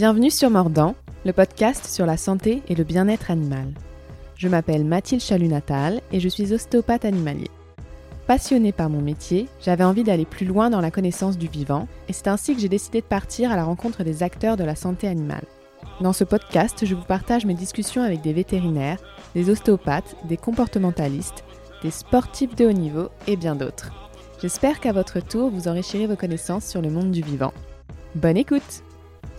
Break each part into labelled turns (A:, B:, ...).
A: Bienvenue sur Mordant, le podcast sur la santé et le bien-être animal. Je m'appelle Mathilde Chalunatal et je suis ostéopathe animalier. Passionnée par mon métier, j'avais envie d'aller plus loin dans la connaissance du vivant et c'est ainsi que j'ai décidé de partir à la rencontre des acteurs de la santé animale. Dans ce podcast, je vous partage mes discussions avec des vétérinaires, des ostéopathes, des comportementalistes, des sportifs de haut niveau et bien d'autres. J'espère qu'à votre tour, vous enrichirez vos connaissances sur le monde du vivant. Bonne écoute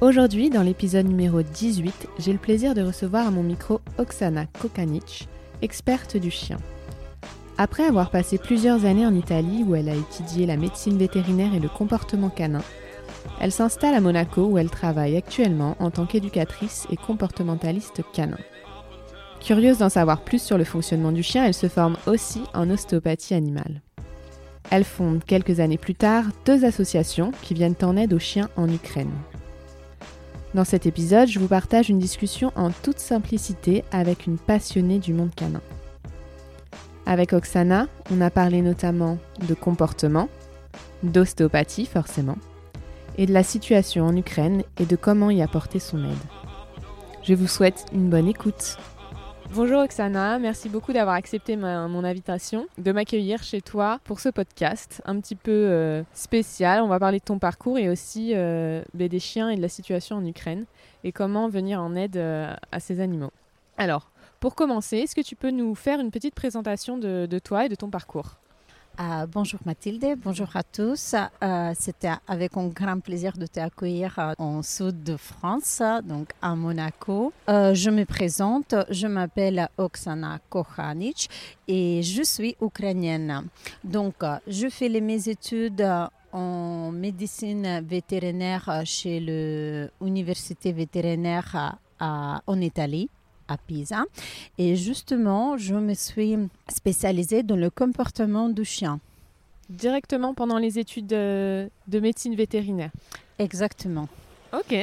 A: Aujourd'hui, dans l'épisode numéro 18, j'ai le plaisir de recevoir à mon micro Oksana Kokanic, experte du chien. Après avoir passé plusieurs années en Italie où elle a étudié la médecine vétérinaire et le comportement canin, elle s'installe à Monaco où elle travaille actuellement en tant qu'éducatrice et comportementaliste canin. Curieuse d'en savoir plus sur le fonctionnement du chien, elle se forme aussi en ostéopathie animale. Elle fonde quelques années plus tard deux associations qui viennent en aide aux chiens en Ukraine. Dans cet épisode, je vous partage une discussion en toute simplicité avec une passionnée du monde canin. Avec Oksana, on a parlé notamment de comportement, d'ostéopathie forcément, et de la situation en Ukraine et de comment y apporter son aide. Je vous souhaite une bonne écoute. Bonjour Oksana, merci beaucoup d'avoir accepté mon invitation, de m'accueillir chez toi pour ce podcast un petit peu euh, spécial. On va parler de ton parcours et aussi euh, ben, des chiens et de la situation en Ukraine et comment venir en aide euh, à ces animaux. Alors, pour commencer, est-ce que tu peux nous faire une petite présentation de toi et de ton parcours?
B: Euh, bonjour Mathilde, bonjour à tous. Euh, c'était avec un grand plaisir de t'accueillir euh, en sud de France, donc à Monaco. je me présente, je m'appelle Oksana Kohanic et je suis ukrainienne. Donc, je fais mes études en médecine vétérinaire chez l'université vétérinaire en Italie à Pisa. Et justement, je me suis spécialisée dans le comportement du chien.
A: Directement pendant les études de, médecine vétérinaire
B: Exactement.
A: Ok.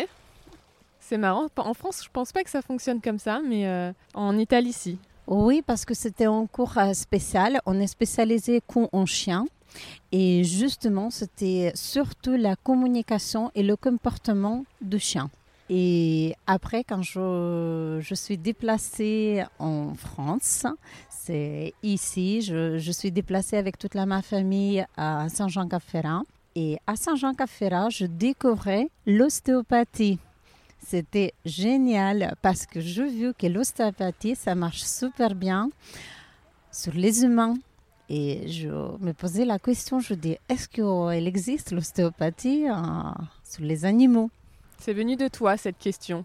A: C'est marrant. En France, je pense pas que ça fonctionne comme ça, mais euh, en Italie, si.
B: Oui, parce que c'était un cours euh, spécial. On est spécialisé en chien. Et justement, c'était surtout la communication et le comportement du chien. Et après, quand je, je suis déplacée en France, c'est ici, je, je, suis déplacée avec toute la, ma famille à Saint-Jean-Cap-Ferrat. Et à Saint-Jean-Cap-Ferrat, je découvrais l'ostéopathie. C'était génial parce que je vu que l'ostéopathie, ça marche super bien sur les humains. Et je me posais la question, je dis, est-ce qu'il existe l'ostéopathie euh, sur les animaux?
A: C'est venu de toi cette question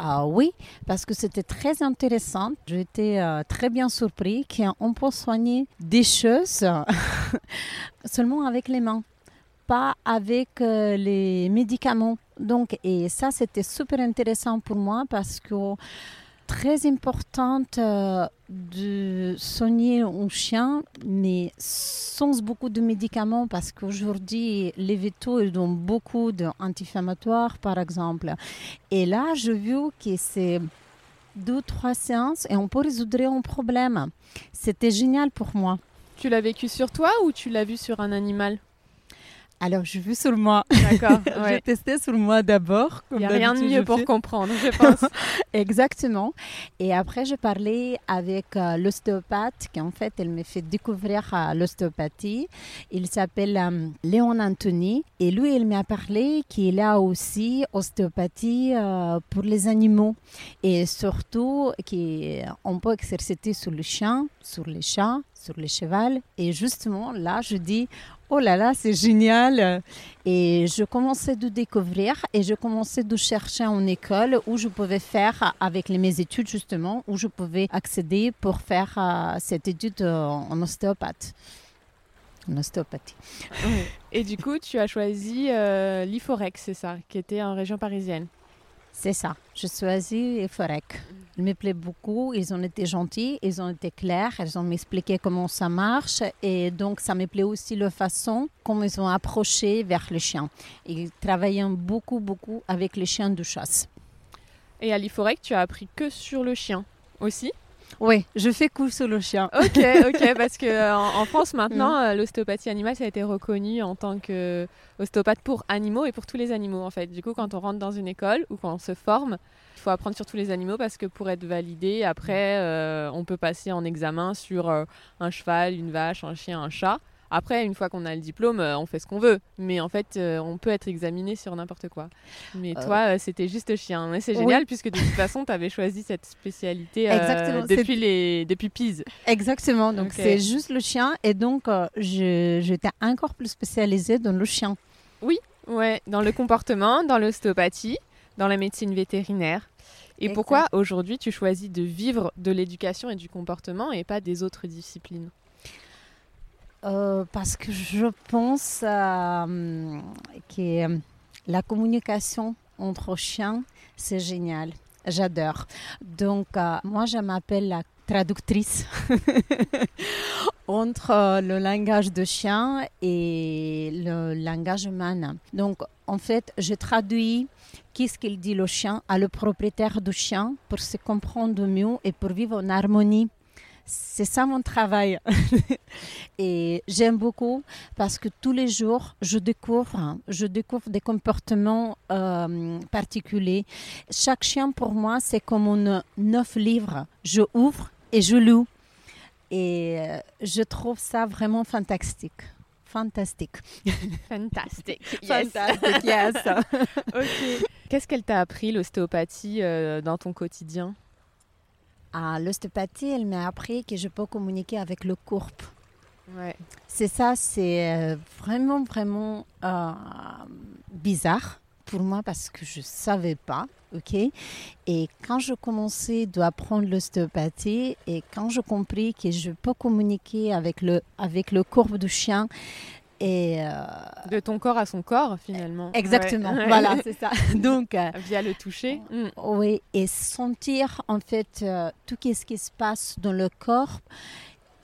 B: ah oui, parce que c'était très intéressant. J'étais euh, très bien surpris qu'on peut soigner des choses seulement avec les mains, pas avec euh, les médicaments. Donc, et ça, c'était super intéressant pour moi parce que très importante euh, de soigner un chien, mais sans beaucoup de médicaments, parce qu'aujourd'hui, les vétos, ils ont beaucoup d'anti-inflammatoires, par exemple. Et là, je vu que c'est deux, trois séances et on peut résoudre un problème. C'était génial pour moi.
A: Tu l'as vécu sur toi ou tu l'as vu sur un animal?
B: Alors, j'ai vu sur moi.
A: D'accord.
B: j'ai testé sur moi d'abord.
A: Il n'y a rien de mieux pour comprendre, je pense.
B: Exactement. Et après, j'ai parlé avec euh, l'ostéopathe qui, en fait, elle m'a fait découvrir euh, l'ostéopathie. Il s'appelle euh, Léon Anthony. Et lui, il m'a parlé qu'il a aussi ostéopathie pour les animaux. Et surtout, qu'on peut exercer sur le chien, sur les chats, sur les chevals. Et justement, là, je dis, oh là là, c'est génial. Et je commençais de découvrir et je commençais de chercher en école où je pouvais faire avec mes études, justement, où je pouvais accéder pour faire euh, cette étude en ostéopathe. En ostéopathie.
A: Et du coup, tu as choisi euh, l'IFOREX, c'est ça, qui était en région parisienne.
B: C'est ça. Je choisi Forec. Il me plaît beaucoup. Ils ont été gentils, ils ont été clairs, ils ont m'expliqué comment ça marche. Et donc, ça me plaît aussi la façon comment ils ont approché vers les chiens. Ils travaillaient beaucoup, beaucoup avec les chiens de chasse.
A: Et à l'Iforec, tu as appris que sur le chien aussi?
B: Oui, je fais cours sur le chien.
A: Ok, ok, parce que en, France maintenant, l'ostéopathie animale ça a été reconnu en tant que ostéopathe pour animaux et pour tous les animaux en fait. Du coup, quand on rentre dans une école ou quand on se forme, il faut apprendre sur tous les animaux parce que pour être validé, après, on peut passer en examen sur un cheval, une vache, un chien, un chat. Après, une fois qu'on a le diplôme, euh, on fait ce qu'on veut. Mais en fait, euh, on peut être examiné sur n'importe quoi. Mais euh. toi, c'était juste chien. Et c'est génial puisque de toute façon, tu avais choisi cette spécialité depuis, les... depuis Pise.
B: Exactement. Donc, c'est juste le chien. Et donc, j'étais encore plus spécialisée dans le chien.
A: Oui, ouais, dans le comportement, dans l'ostéopathie, dans la médecine vétérinaire. Et pourquoi aujourd'hui tu choisis de vivre de l'éducation et du comportement et pas des autres disciplines?
B: Euh, parce que je pense euh, que la communication entre chiens, c'est génial. J'adore. Donc, euh, moi, je m'appelle la traductrice entre le langage de chien et le langage humain. Donc, en fait, je traduis qu'est-ce qu'il dit le chien à le propriétaire du chien pour se comprendre mieux et pour vivre en harmonie c'est ça mon travail. et j'aime beaucoup parce que tous les jours, je découvre, je découvre des comportements euh, particuliers. Chaque chien, pour moi, c'est comme un neuf livres. Je ouvre et je loue. Et euh, je trouve ça vraiment fantastique. Fantastique.
A: Fantastique.
B: Fantastique, yes.
A: Qu'est-ce qu'elle t'a appris, l'ostéopathie, euh, dans ton quotidien?
B: À l'ostéopathie, elle m'a appris que je peux communiquer avec le corps. C'est ça, c'est euh, vraiment, vraiment euh, bizarre pour moi parce que je ne savais pas. ok? Et quand je commençais à apprendre l'ostéopathie et quand je compris que je peux communiquer avec le, avec le corps du chien, et euh,
A: De ton corps à son corps, finalement.
B: Exactement, voilà, c'est ça. Donc,
A: euh, Via le toucher.
B: Mm. Oui, et sentir en fait euh, tout ce qui se passe dans le corps.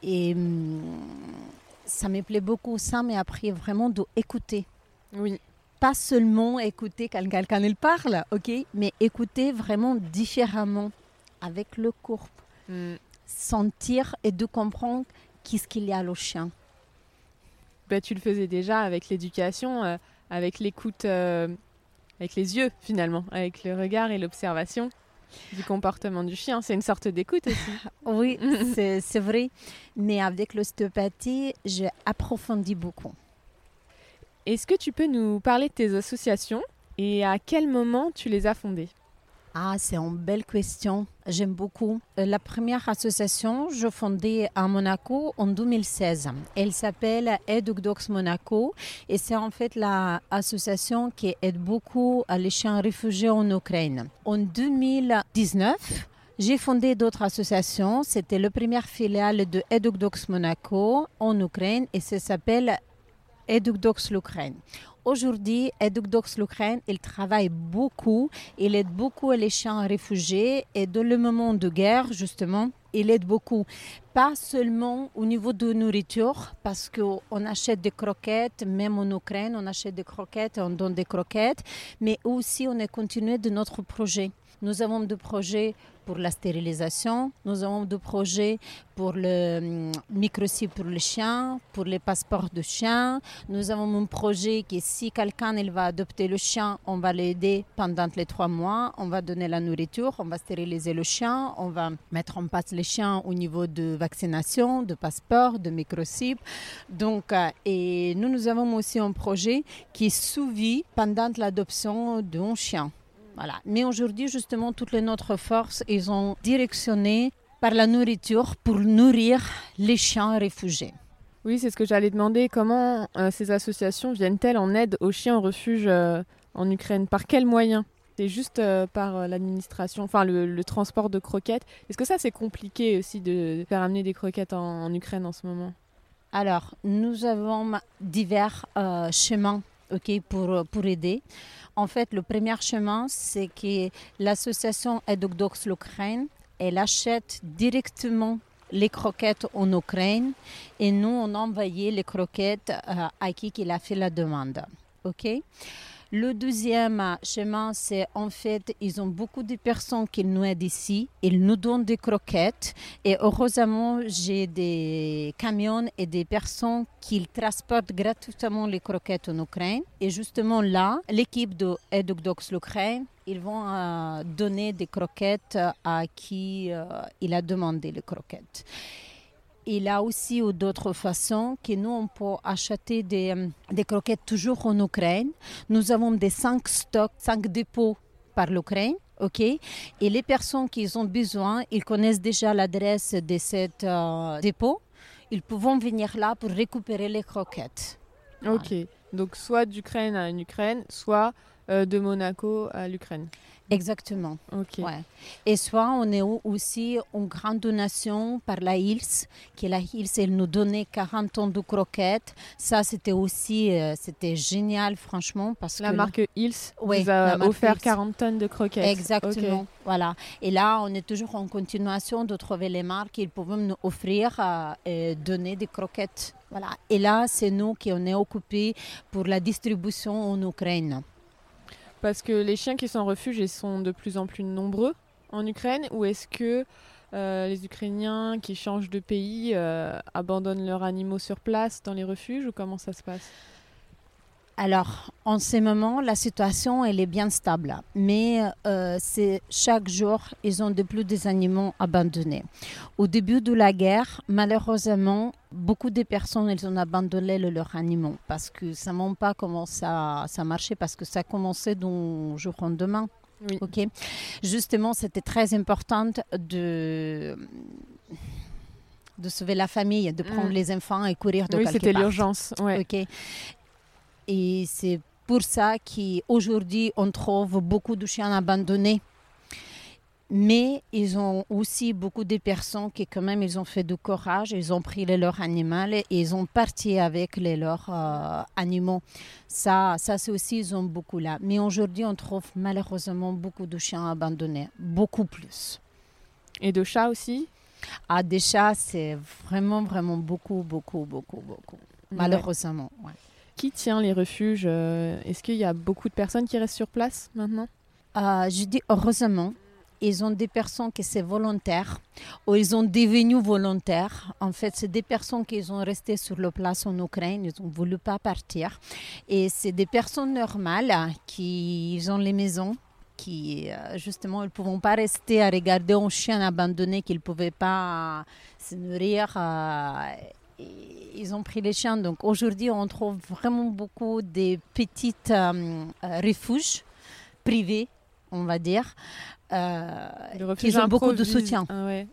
B: Et mm, ça me plaît beaucoup ça, mais après vraiment d'écouter.
A: Oui.
B: Pas seulement écouter quand quelqu'un il parle, ok, mais écouter vraiment différemment avec le corps. Mm. Sentir et de comprendre qu'est-ce qu'il y a au chien.
A: Bah, tu le faisais déjà avec l'éducation, euh, avec l'écoute, euh, avec les yeux finalement, avec le regard et l'observation du comportement du chien. C'est une sorte d'écoute aussi.
B: oui, c'est vrai. Mais avec l'ostéopathie, j'ai approfondi beaucoup.
A: Est-ce que tu peux nous parler de tes associations et à quel moment tu les as fondées?
B: Ah, c'est une belle question. J'aime beaucoup. Euh, la première association, je fondée à Monaco en 2016. Elle s'appelle Educdox Monaco et c'est en fait l'association qui aide beaucoup les chiens réfugiés en Ukraine. En 2019, j'ai fondé d'autres associations. C'était la première filiale de Educdox Monaco en Ukraine et ça s'appelle Educdox l'Ukraine. Aujourd'hui, Educdox l'Ukraine, il travaille beaucoup, il aide beaucoup les chiens réfugiés et dans le moment de guerre, justement, il aide beaucoup. Pas seulement au niveau de nourriture, parce qu'on achète des croquettes, même en Ukraine, on achète des croquettes, on donne des croquettes, mais aussi on est continué de notre projet. Nous avons des projets pour la stérilisation, nous avons des projets pour le hum, microchip pour les chiens, pour les passeports de chiens. Nous avons un projet qui, si quelqu'un va adopter le chien, on va l'aider pendant les trois mois, on va donner la nourriture, on va stériliser le chien, on va mettre en place les chiens au niveau de vaccination, de passeport, de microchip. Donc, euh, et nous, nous avons aussi un projet qui suivi pendant l'adoption d'un chien. Voilà. Mais aujourd'hui, justement, toutes les notre forces, ils ont directionné par la nourriture pour nourrir les chiens réfugiés.
A: Oui, c'est ce que j'allais demander. Comment euh, ces associations viennent-elles en aide aux chiens en refuge euh, en Ukraine? Par quels moyens? C'est juste euh, par l'administration, enfin le, transport de croquettes. Est-ce que ça, c'est compliqué aussi de faire amener des croquettes en, en Ukraine en ce moment?
B: Alors, nous avons divers chemins ok, pour, pour aider. En fait, le premier chemin, c'est que l'association Educdox l'Ukraine, elle achète directement les croquettes en Ukraine et nous, on a envoyé les croquettes euh, à qui il a fait la demande. ok? Le deuxième chemin, c'est en fait, ils ont beaucoup de personnes qui nous aident ici. Ils nous donnent des croquettes. Et heureusement, j'ai des camions et des personnes qui transportent gratuitement les croquettes en Ukraine. Et justement là, l'équipe de Educdox l'Ukraine, ils vont euh, donner des croquettes à qui euh, il a demandé les croquettes. Il y a aussi d'autres façons que nous, on peut acheter des, euh, croquettes toujours en Ukraine. Nous avons des cinq stocks, cinq dépôts par l'Ukraine. OK? Et les personnes qui ont besoin, ils connaissent déjà l'adresse de ces euh, dépôt. Ils peuvent venir là pour récupérer les croquettes.
A: Ok. Donc soit d'Ukraine à l'Ukraine, soit euh, de Monaco à l'Ukraine.
B: Exactement.
A: Ok.
B: Ouais. Et soit on est au- aussi une grande donation par la Hills, qui la Hills, elle nous donnait 40 tonnes de croquettes. Ça, c'était aussi, euh, c'était génial, franchement, parce
A: La
B: que
A: marque Hills vous a offert
B: Hills.
A: 40 tonnes de croquettes.
B: Exactement, voilà. Et là, on est toujours en continuation de trouver les marques qu'ils peuvent nous offrir euh, et donner des croquettes. Voilà. Et là, c'est nous qui on est occupés pour la distribution en Ukraine.
A: Parce que les chiens qui sont en refuge, sont de plus en plus nombreux en Ukraine Ou est-ce que euh, les Ukrainiens qui changent de pays euh, abandonnent leurs animaux sur place dans les refuges Ou comment ça se passe?
B: Alors, en ce moment, la situation elle est bien stable, mais euh, c'est chaque jour ils ont de plus des animaux abandonnés. Au début de la guerre, malheureusement, beaucoup de personnes ils ont abandonné le- leurs animaux parce que ça ne pas comment ça ça marchait parce que ça commençait d'un jour au lendemain.
A: Oui.
B: Ok. Justement, c'était très important de de sauver la famille, de prendre
A: Mm.
B: les enfants et courir de
A: Oui,
B: quelque
A: c'était
B: part.
A: l'urgence. Ouais.
B: Ok. Et c'est pour ça qu'aujourd'hui, on trouve beaucoup de chiens abandonnés. Mais ils ont aussi beaucoup de personnes qui, quand même, ils ont fait du courage, ils ont pris les leurs animaux et ils ont parti avec les leurs euh, animaux. Ça, ça c'est aussi, ils ont beaucoup là. Mais aujourd'hui, on trouve malheureusement beaucoup de chiens abandonnés, beaucoup plus.
A: Et de chats aussi?
B: Ah, des chats, c'est vraiment, vraiment beaucoup, beaucoup, beaucoup, beaucoup. Malheureusement, ouais.
A: Qui tient les refuges euh, Est-ce qu'il y a beaucoup de personnes qui restent sur place maintenant?
B: Euh, je dis heureusement, ils ont des personnes qui sont volontaires ou ils ont devenu volontaires. En fait, c'est des personnes qui sont restées sur la place en Ukraine, ils n'ont voulu pas partir. Et c'est des personnes normales qui ont les maisons qui euh, justement ne pouvaient pas rester à regarder un chien abandonné qu'ils ne pouvaient pas euh, se nourrir. Ils ont pris les chiens. Donc aujourd'hui, on trouve vraiment beaucoup de petits euh, euh, refuges privés, on va dire, euh,
A: Des
B: qui ont beaucoup de soutien.
A: Ah ouais.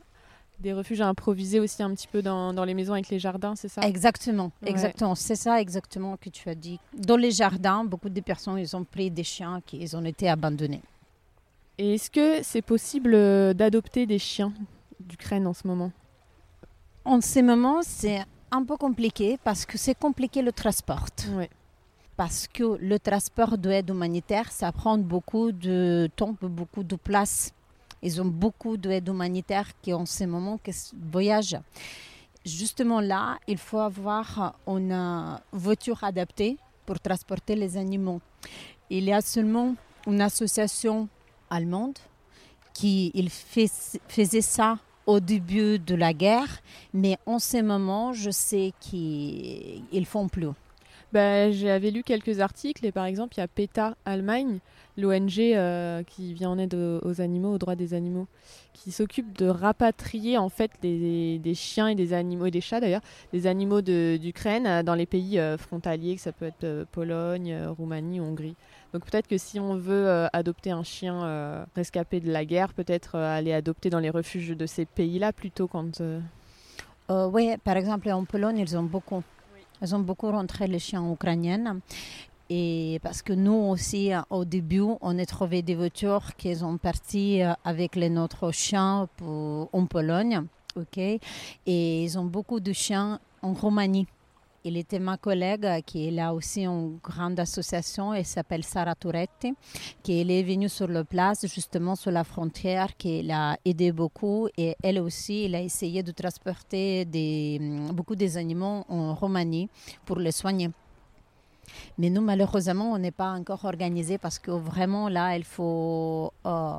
A: Des refuges improvisés aussi un petit peu dans, dans les maisons avec les jardins, c'est ça?
B: Exactement,
A: Ouais.
B: exactement. C'est ça exactement que tu as dit. Dans les jardins, beaucoup de personnes, ils ont pris des chiens qui ils ont été abandonnés.
A: Et est-ce que c'est possible euh, d'adopter des chiens d'Ukraine en ce moment?
B: En ce moment, c'est un peu compliqué parce que c'est compliqué le transport. Parce que le transport d'aide humanitaire, ça prend beaucoup de temps, beaucoup de place. Ils ont beaucoup d'aide humanitaire qui en ce moment qui voyagent. Justement là, il faut avoir une euh, voiture adaptée pour transporter les animaux. Il y a seulement une association allemande qui il fais- faisait ça au début de la guerre, mais en ce moment, je sais qu'ils font plus.
A: Bah, J'avais lu quelques articles et par exemple, il y a PETA Allemagne, l'ONG euh, qui vient en aide aux, aux animaux, aux droits des animaux, qui s'occupe de rapatrier en fait des, des chiens et des animaux, et des chats d'ailleurs, des animaux de- d'Ukraine euh, dans les pays euh, frontaliers, que ça peut être Pologne, Roumanie, Hongrie. Donc peut-être que si on veut adopter un chien rescapé de la guerre, peut-être aller adopter dans les refuges de ces pays-là plutôt quand...
B: oui, par exemple, en Pologne, ils ont beaucoup. Ils ont beaucoup rentré les chiens ukrainiens. Et parce que nous aussi, euh, au début, on a trouvé des voitures qui sont parties euh, avec les notre chiens pour, en Pologne. ok? Et ils ont beaucoup de chiens en Roumanie. Il était ma collègue euh, qui est là aussi une grande association, elle s'appelle Sara Turetti, qui est venue sur le place, justement sur la frontière, qui l'a aidé beaucoup. Et elle aussi, elle a essayé de transporter beaucoup des animaux en Roumanie pour les soigner. Mais nous, malheureusement, on n'est pas encore organisé parce que vraiment, là, il faut. Euh,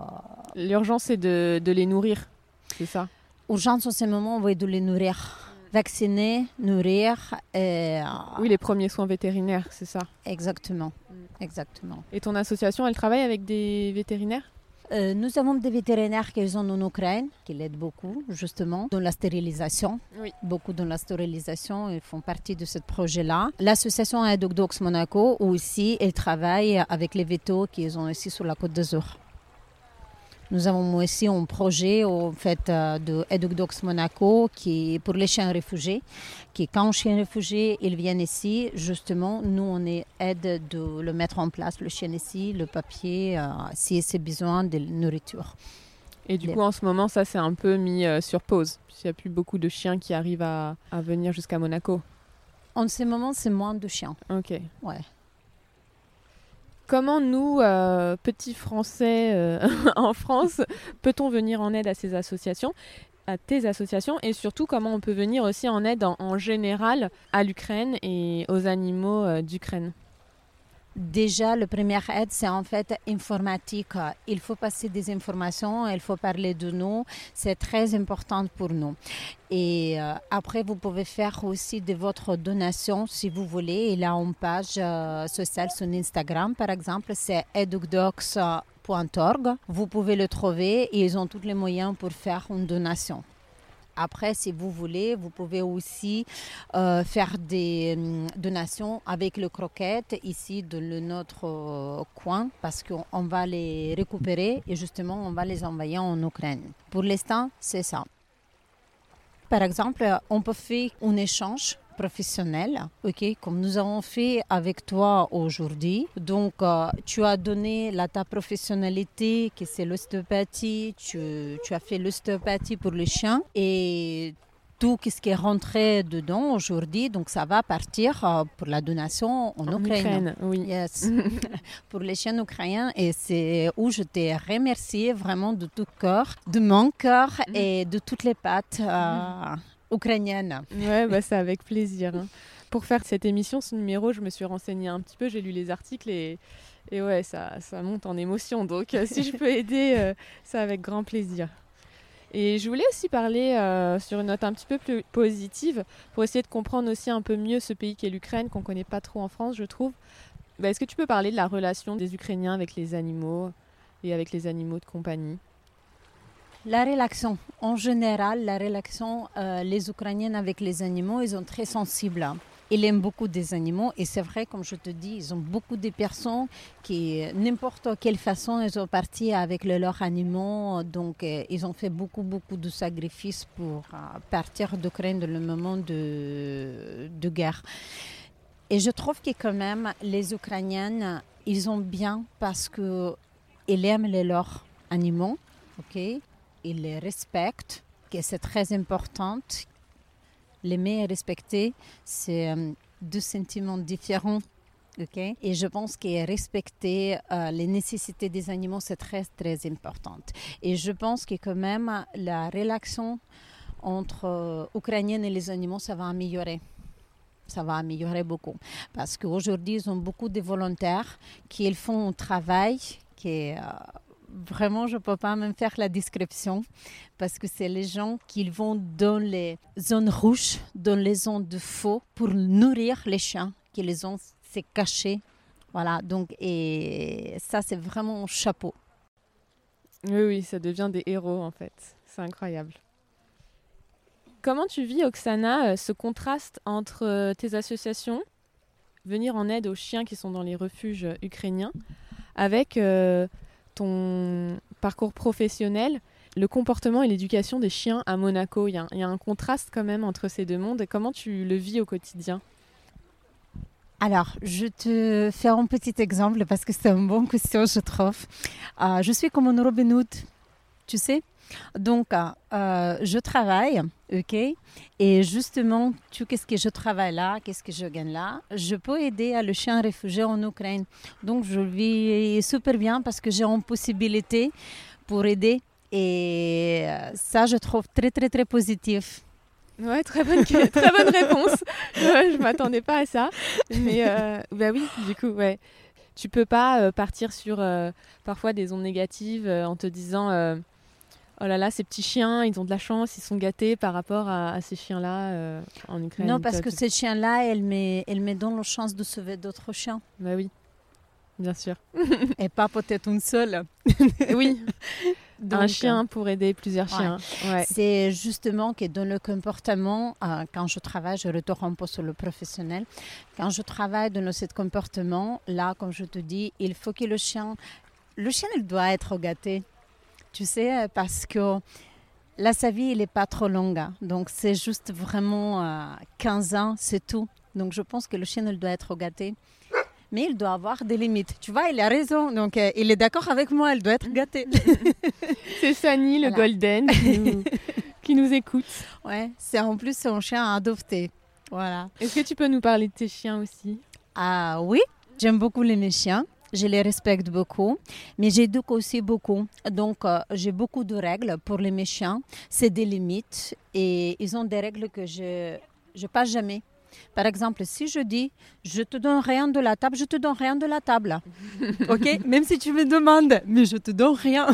A: L'urgence, c'est de, de, les nourrir, c'est ça?
B: Urgence en ce moment, oui, de les nourrir. Vacciner, nourrir. Et...
A: Oui, les premiers soins vétérinaires, c'est ça?
B: Exactement. Exactement.
A: Et ton association, elle travaille avec des vétérinaires?
B: Euh, nous avons des vétérinaires qui sont en Ukraine, qui l'aident beaucoup, justement, dans la stérilisation.
A: Oui.
B: Beaucoup dans la stérilisation, ils font partie de ce projet-là. L'association Docs Monaco aussi, elle travaille avec les vétos qui sont ici sur la côte d'Azur. Nous avons aussi un projet en fait, euh, de Educdox Monaco qui est pour les chiens réfugiés, qui quand un chien réfugié, ils viennent ici, justement, nous on est aide de le mettre en place, le chien ici, le papier, euh, si c'est besoin de nourriture.
A: Et du coup, en ce moment, ça c'est un peu mis euh, sur pause, puisqu'il n'y a plus beaucoup de chiens qui arrivent à, à venir jusqu'à Monaco.
B: En ce moment, c'est moins de chiens.
A: Ok.
B: Ouais.
A: Comment nous, euh, petits Français euh, en France, peut-on venir en aide à ces associations à tes associations et surtout comment on peut venir aussi en aide en, général à l'Ukraine et aux animaux euh, d'Ukraine?
B: Déjà, le premier aide, c'est en fait informatique. Il faut passer des informations, il faut parler de nous. C'est très important pour nous. Et euh, après, vous pouvez faire aussi de votre donation si vous voulez. Il a une page euh, sociale sur Instagram, par exemple, c'est educdocs.org. Vous pouvez le trouver et ils ont tous les moyens pour faire une donation. Après, si vous voulez, vous pouvez aussi euh, faire des hum, donations avec le croquette ici de notre euh, coin parce qu'on va les récupérer et justement on va les envoyer en Ukraine. Pour l'instant, c'est ça. Par exemple, on peut faire un échange professionnel, ok, comme nous avons fait avec toi aujourd'hui. Donc, euh, tu as donné la, ta professionnalité, qui c'est l'ostéopathie, tu, tu, as fait l'ostéopathie pour les chiens et tout ce qui est rentré dedans aujourd'hui, donc ça va partir euh, pour la donation en, Ukraine.
A: oui.
B: Yes. pour les chiens ukrainiens. Et c'est où je t'ai remercié vraiment de tout cœur, de mon cœur mm. et de toutes les pattes. Euh, ukrainienne.
A: Ouais, bah, c'est avec plaisir. Hein. Pour faire cette émission, ce numéro, je me suis renseignée un petit peu, j'ai lu les articles et, et ouais, ça, ça monte en émotion. Donc, euh, si je peux aider, euh, c'est avec grand plaisir. Et je voulais aussi parler euh, sur une note un petit peu plus positive pour essayer de comprendre aussi un peu mieux ce pays qu'est l'Ukraine, qu'on ne connaît pas trop en France, je trouve. Bah, est-ce que tu peux parler de la relation des Ukrainiens avec les animaux et avec les animaux de compagnie?
B: La relation, en général, la relation, euh, les Ukrainiens avec les animaux, ils sont très sensibles. Ils aiment beaucoup des animaux et c'est vrai, comme je te dis, ils ont beaucoup de personnes qui, n'importe quelle façon, ils sont partis avec leurs animaux. Donc, euh, ils ont fait beaucoup, beaucoup de sacrifices pour euh, partir d'Ukraine dans le moment de, de guerre. Et je trouve que quand même, les Ukrainiens, ils ont bien parce qu'ils aiment les leurs animaux. ok? Ils les respectent, c'est très important. L'aimer et respecter, c'est euh, deux sentiments différents. Okay? Et je pense que respecter euh, les nécessités des animaux, c'est très, très important. Et je pense que quand même, la relation entre euh, et les animaux, ça va améliorer ça va améliorer beaucoup. Parce qu'aujourd'hui, ils ont beaucoup de volontaires qui font un travail qui est vraiment, je ne peux pas même faire la description parce que c'est les gens qui vont dans les zones rouges, dans les zones de faux pour nourrir les chiens qui les ont c'est caché. Voilà, donc, et ça, c'est vraiment chapeau.
A: Oui, oui, ça devient des héros en fait. C'est incroyable. Comment tu vis, Oksana, euh, ce contraste entre euh, tes associations, venir en aide aux chiens qui sont dans les refuges ukrainiens, avec euh, ton parcours professionnel, le comportement et l'éducation des chiens à Monaco. Il y, a, un contraste quand même entre ces deux mondes. Comment tu le vis au quotidien?
B: Alors, je te fais un petit exemple parce que c'est une bonne question, je trouve. Euh, je suis comme une Robin Hood, tu sais? Donc, euh, je travaille, ok? Et justement, tu qu'est-ce que je travaille là, qu'est-ce que je gagne là? Je peux aider à le chien réfugié en Ukraine. Donc, je vis super bien parce que j'ai une possibilité pour aider. Et euh, ça, je trouve très, très, très positif.
A: Ouais, très bonne, très bonne réponse. je m'attendais pas à ça. Mais euh, bah oui, du coup, ouais. Tu peux pas euh, partir sur euh, parfois des ondes négatives en te disant oh là là, ces petits chiens, ils ont de la chance, ils sont gâtés par rapport à, ces chiens-là en Ukraine.
B: Non, parce que ces chiens-là, elle met, elle met dans la chance de sauver d'autres chiens.
A: Bah oui, bien sûr.
B: Et pas peut-être une seule.
A: oui. un chien pour aider plusieurs chiens.
B: C'est justement que dans le comportement, euh, quand je travaille, je retourne un peu sur le professionnel. Quand je travaille dans ce comportement, là, comme je te dis, il faut que le chien, le chien, il doit être gâté. Tu sais, parce que là, sa vie, il n'est pas trop longue. Hein. Donc, c'est juste vraiment 15 euh, ans, c'est tout. Donc, je pense que le chien, il doit être gâté mais il doit avoir des limites. Tu vois, il a raison. Donc, euh, il est d'accord avec moi, il doit être gâté.
A: c'est Sani, le Golden, qui nous, écoute.
B: Ouais, c'est en plus son chien adopté. Voilà.
A: Est-ce que tu peux nous parler de tes chiens aussi?
B: Ah oui, j'aime beaucoup les mes chiens. Je les respecte beaucoup, mais j'éduque aussi beaucoup. Donc, euh, j'ai beaucoup de règles pour les chiens. C'est des limites et ils ont des règles que je ne passe jamais. Par exemple, si je dis je te donne rien de la table, je te donne rien de la table. ok? Même si tu me demandes, mais je te donne rien.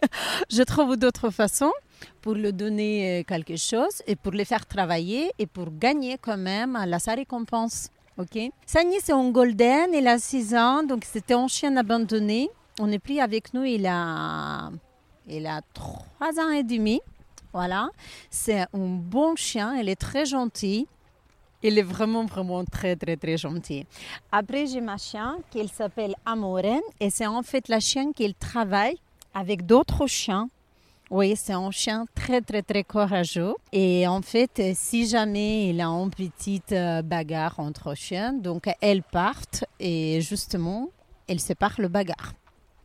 B: je trouve d'autres façons pour lui donner euh, quelque chose et pour les faire travailler et pour gagner quand même la sa récompense. Ok Sani, c'est un golden, il a 6 ans, donc c'était un chien abandonné. On est pris avec nous, il a, il a 3 ans et demi. Voilà, c'est un bon chien, il est très gentil. Il est vraiment, vraiment très, très, très gentil. Après, j'ai ma chienne qui s'appelle Amoren et c'est en fait la chienne qui travaille avec d'autres chiens. Oui, c'est un chien très, très, très courageux. Et en fait, si jamais il a une petite euh, bagarre entre chiens, donc elles partent et justement, elles séparent le bagarre.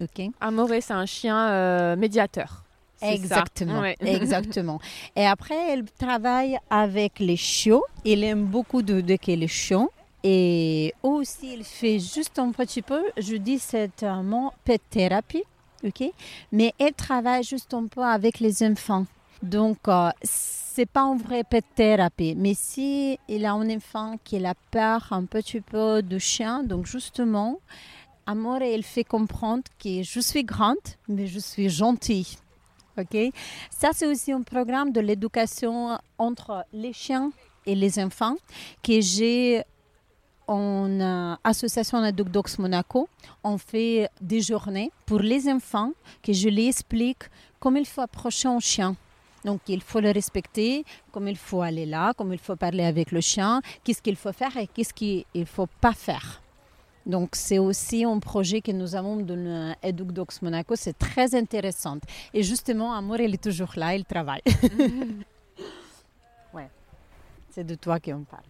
A: Ok? Amoré, c'est un chien euh, médiateur.
B: Exactement, exactement. Et après, elle travaille avec les chiots. Elle aime beaucoup de, de les chiots. Et aussi, elle fait juste un petit peu, je dis c'est un mot pet thérapie, ok Mais elle travaille juste un peu avec les enfants. Donc, euh, c'est pas un vrai pet thérapie. Mais si il a un enfant qui a peur un petit peu de chien, donc justement, Amore, elle fait comprendre que je suis grande, mais je suis gentille. Ok, ça c'est aussi un programme de l'éducation entre les chiens et les enfants que j'ai en euh, association Docs Monaco. On fait des journées pour les enfants que je les explique comment il faut approcher un chien. Donc, il faut le respecter, comment il faut aller là, comment il faut parler avec le chien, qu'est-ce qu'il faut faire et qu'est-ce qu'il ne faut pas faire. Donc, c'est aussi un projet que nous avons dans Educ Docs Monaco. C'est très intéressant. Et justement, Amour, il est toujours là, il travaille. ouais. C'est de toi qu'on parle.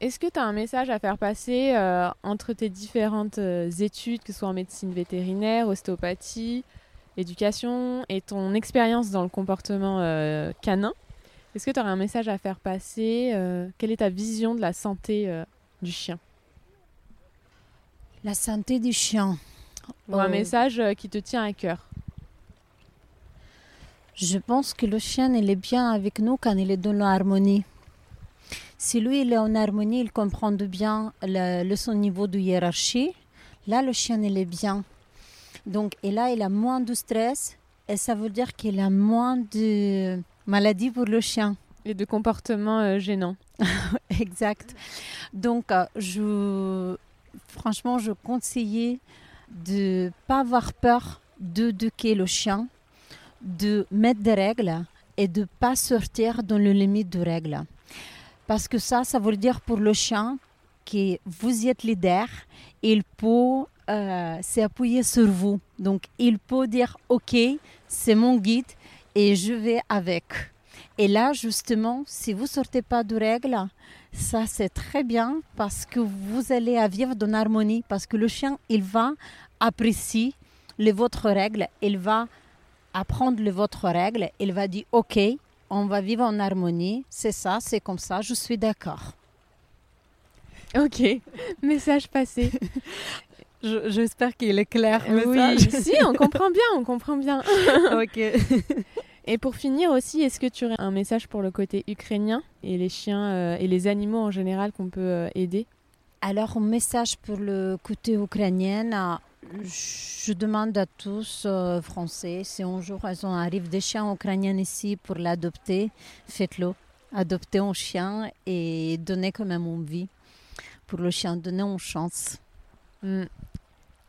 A: Est-ce que tu as un message à faire passer euh, entre tes différentes euh, études, que ce soit en médecine vétérinaire, ostéopathie, éducation et ton expérience dans le comportement euh, canin? Est-ce que tu aurais un message à faire passer Quelle est ta vision de la santé du chien?
B: La santé du chien.
A: Ou un oh. message qui te tient à cœur?
B: Je pense que le chien, il est bien avec nous quand il est dans l'harmonie. Si lui, il est en harmonie, il comprend bien le, son niveau de hiérarchie. Là, le chien, il est bien. Donc, et là, il a moins de stress. Et ça veut dire qu'il a moins de maladies pour le chien.
A: Et de comportements euh, gênants.
B: exact. Donc, euh, je, franchement, je conseillais de pas avoir peur de d'éduquer le chien, de mettre des règles et de pas sortir dans le limite de règles. Parce que ça, ça veut dire pour le chien que vous êtes leader, il peut euh, s'appuyer sur vous. Donc, il peut dire, OK, c'est mon guide et je vais avec. Et là, justement, si vous sortez pas de règles, ça c'est très bien parce que vous allez vivre dans harmonie, parce que le chien, il va apprécier les votre règles, il va apprendre les votre règles, il va dire OK, on va vivre en harmonie, c'est ça, c'est comme ça, je suis d'accord.
A: Ok, message passé.
B: J'espère qu'il est clair.
A: Oui, si, on comprend bien, on comprend bien. ok. Et pour finir aussi, est-ce que tu aurais un message pour le côté ukrainien et les chiens euh, et les animaux en général qu'on peut euh, aider?
B: Alors, un message pour le côté ukrainien. Je demande à tous euh, français, si un jour ils arrive des chiens ukrainiens ici pour l'adopter, faites-le. Adoptez un chien et donnez quand même une vie pour le chien, donnez une chance.
A: Mm.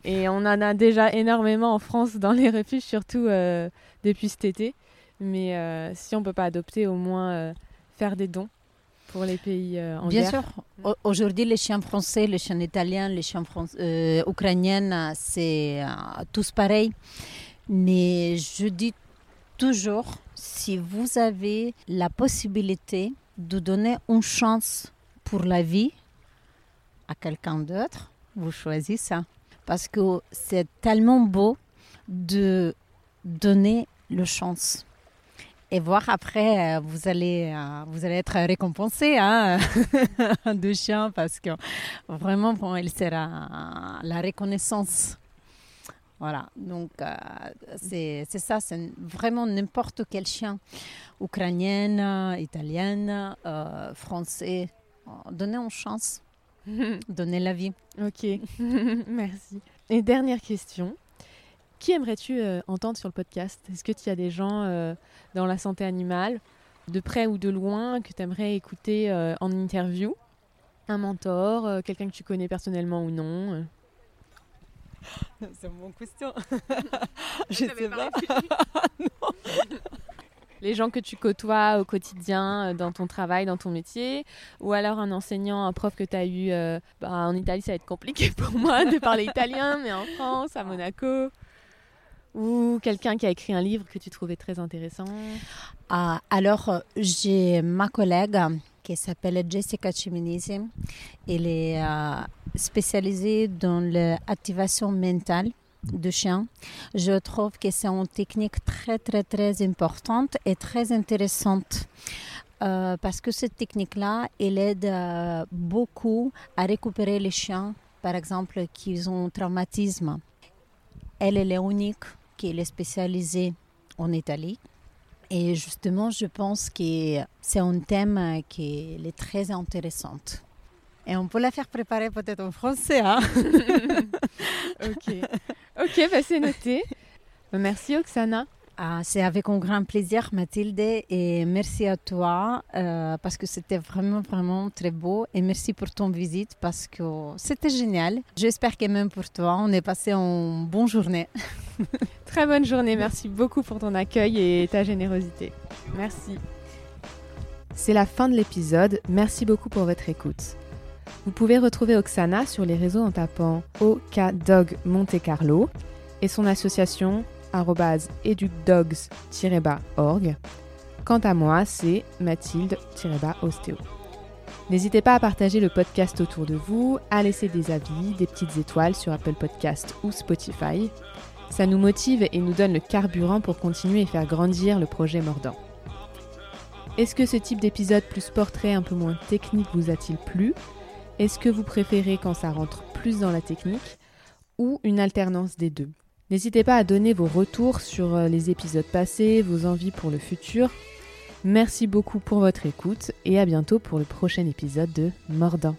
A: Et on en a déjà énormément en France dans les refuges, surtout euh, depuis cet été. Mais euh, si on peut pas adopter, au moins euh, faire des dons pour les pays euh, en
B: Bien
A: guerre.
B: sûr, Au- aujourd'hui les chiens français, les chiens italiens, les chiens euh, ukrainiens, euh, c'est euh, tous pareils. Mais je dis toujours, si vous avez la possibilité de donner une chance pour la vie à quelqu'un d'autre, vous choisissez ça. Parce que c'est tellement beau de donner le chance. Et voir après, euh, vous allez, euh, vous allez être récompensé hein, de chien parce que vraiment, moi, il sera la reconnaissance. Voilà, donc euh, c'est ça, c'est vraiment n'importe quel chien, ukrainienne, italienne, euh, français, donnez une chance, donnez la vie.
A: ok, merci. Et dernière question. Qui aimerais-tu euh, entendre sur le podcast? Est-ce que tu as des gens euh, dans la santé animale, de près ou de loin, que tu aimerais écouter euh, en interview? Un mentor, quelqu'un que tu connais personnellement ou non
B: C'est une bonne question.
A: Je sais pas. Les gens que tu côtoies au quotidien, dans ton travail, dans ton métier, ou alors un enseignant, un prof que tu as eu bah, en Italie, ça va être compliqué pour moi de parler italien, mais en France, à Monaco, ou quelqu'un qui a écrit un livre que tu trouvais très intéressant.
B: Ah, alors, j'ai ma collègue qui s'appelle Jessica Ciminisi. Elle est euh, spécialisée dans l'activation mentale de chiens. Je trouve que c'est une technique très, très, très importante et très intéressante. Euh, parce que cette technique-là, elle aide euh, beaucoup à récupérer les chiens, par exemple, qui ont un traumatisme. Elle, elle est unique, qu'elle est spécialisée en Italie. Et justement, je pense que c'est un thème qui est très intéressant. Et on peut la faire préparer peut-être en français. Hein?
A: Ok, ok, bah, c'est noté. Merci Oksana.
B: Ah, c'est avec un grand plaisir, Mathilde, et merci à toi euh, parce que c'était vraiment, vraiment très beau. Et merci pour ton visite parce que c'était génial. J'espère que même pour toi, on est passé une bonne journée.
A: Très bonne journée, merci beaucoup pour ton accueil et ta générosité. Merci. C'est la fin de l'épisode, merci beaucoup pour votre écoute. Vous pouvez retrouver Oksana sur les réseaux en tapant OKDog Monte Carlo et son association educdogs-org. Quant à moi, c'est Mathilde-Ostéo. N'hésitez pas à partager le podcast autour de vous, à laisser des avis, des petites étoiles sur Apple Podcast ou Spotify. Ça nous motive et nous donne le carburant pour continuer et faire grandir le projet Mordant. Est-ce que ce type d'épisode plus portrait, un peu moins technique vous a-t-il plu? Est-ce que vous préférez quand ça rentre plus dans la technique? Ou une alternance des deux? N'hésitez pas à donner vos retours sur euh, les épisodes passés, vos envies pour le futur. Merci beaucoup pour votre écoute et à bientôt pour le prochain épisode de Mordant.